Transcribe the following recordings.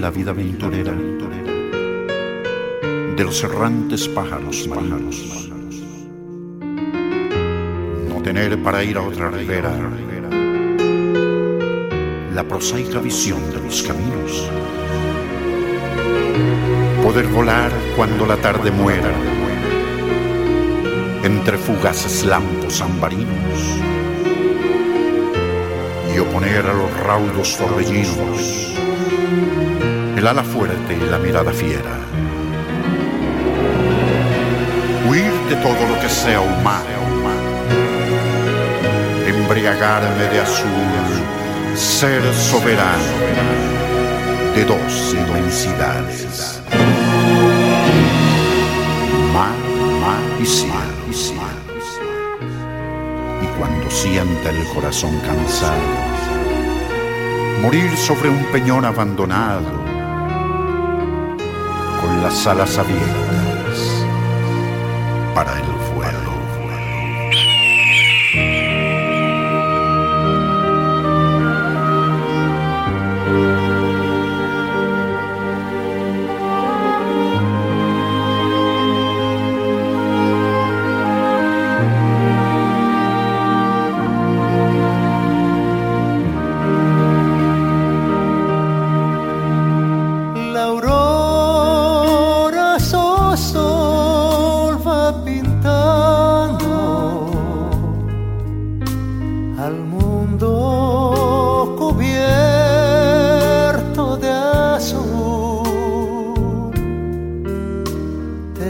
la vida aventurera de los errantes pájaros marinos. No tener para ir a otra ribera la prosaica visión de los caminos. Poder volar cuando la tarde muera entre fugaces lampos ambarinos y oponer a los raudos torbellinos el ala fuerte y la mirada fiera. Huir de todo lo que sea humano, embriagarme de azul, ser soberano de dos inmensidades. Mar, mar y cielo. Y cuando sienta el corazón cansado, morir sobre un peñón abandonado, con las alas abiertas para el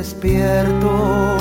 Despierto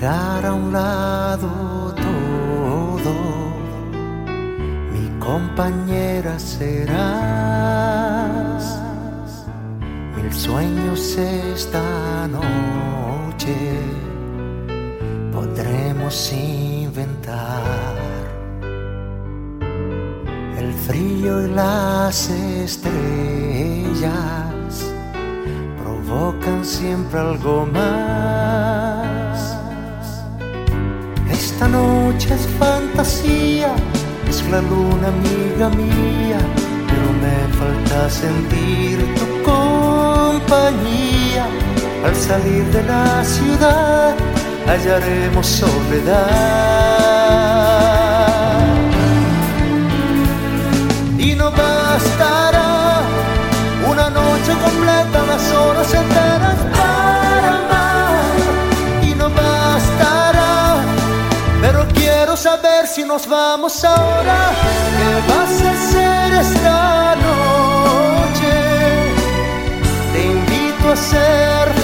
dejar a un lado todo. Mi compañera serás. Mil sueños esta noche podremos inventar. El frío y las estrellas provocan siempre algo más. Es fantasía, es la luna amiga mía, pero me falta sentir tu compañía. Al salir de la ciudad hallaremos soledad y no bastará una noche completa, las horas enteras nos vamos ahora, ¿qué vas a hacer esta noche? Te invito a ser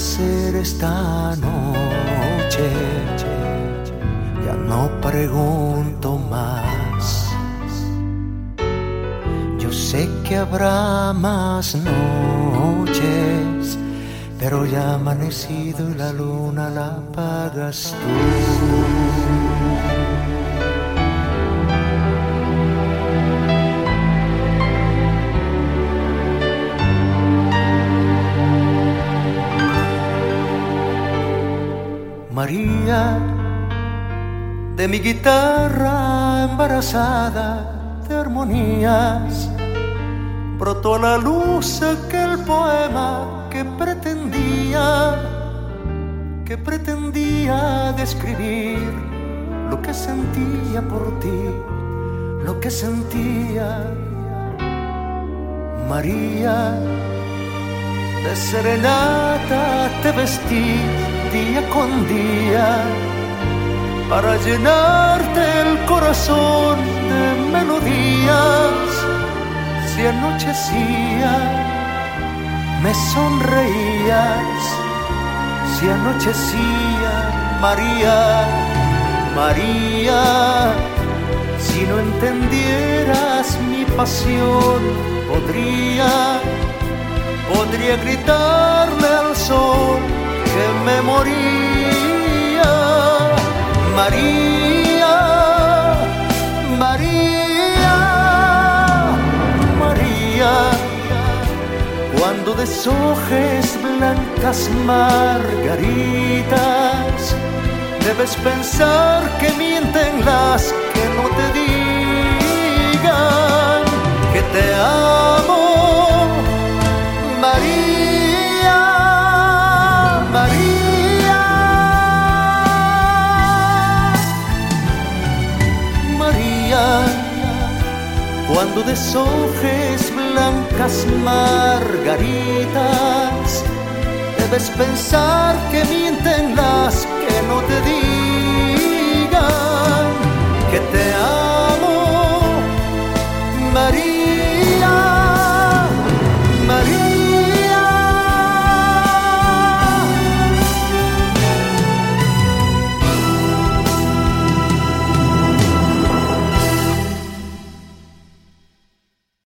hacer esta noche? Ya no pregunto más. Yo sé que habrá más noches, pero ya amanecido y la luna la apagas tú. María, de mi guitarra embarazada de armonías, brotó a la luz aquel poema que pretendía, que pretendía describir lo que sentía por ti, lo que sentía María. De serenata te vestí día con día para llenarte el corazón de melodías. Si anochecía, me sonreías. Si anochecía, María, María, si no entendieras mi pasión, podría, podría gritarle al sol que me moría. María, María, María, cuando deshojes blancas margaritas, debes pensar que mienten las que no te cuando deshojes blancas margaritas, debes pensar que mienten las que no te digan que te amo, María.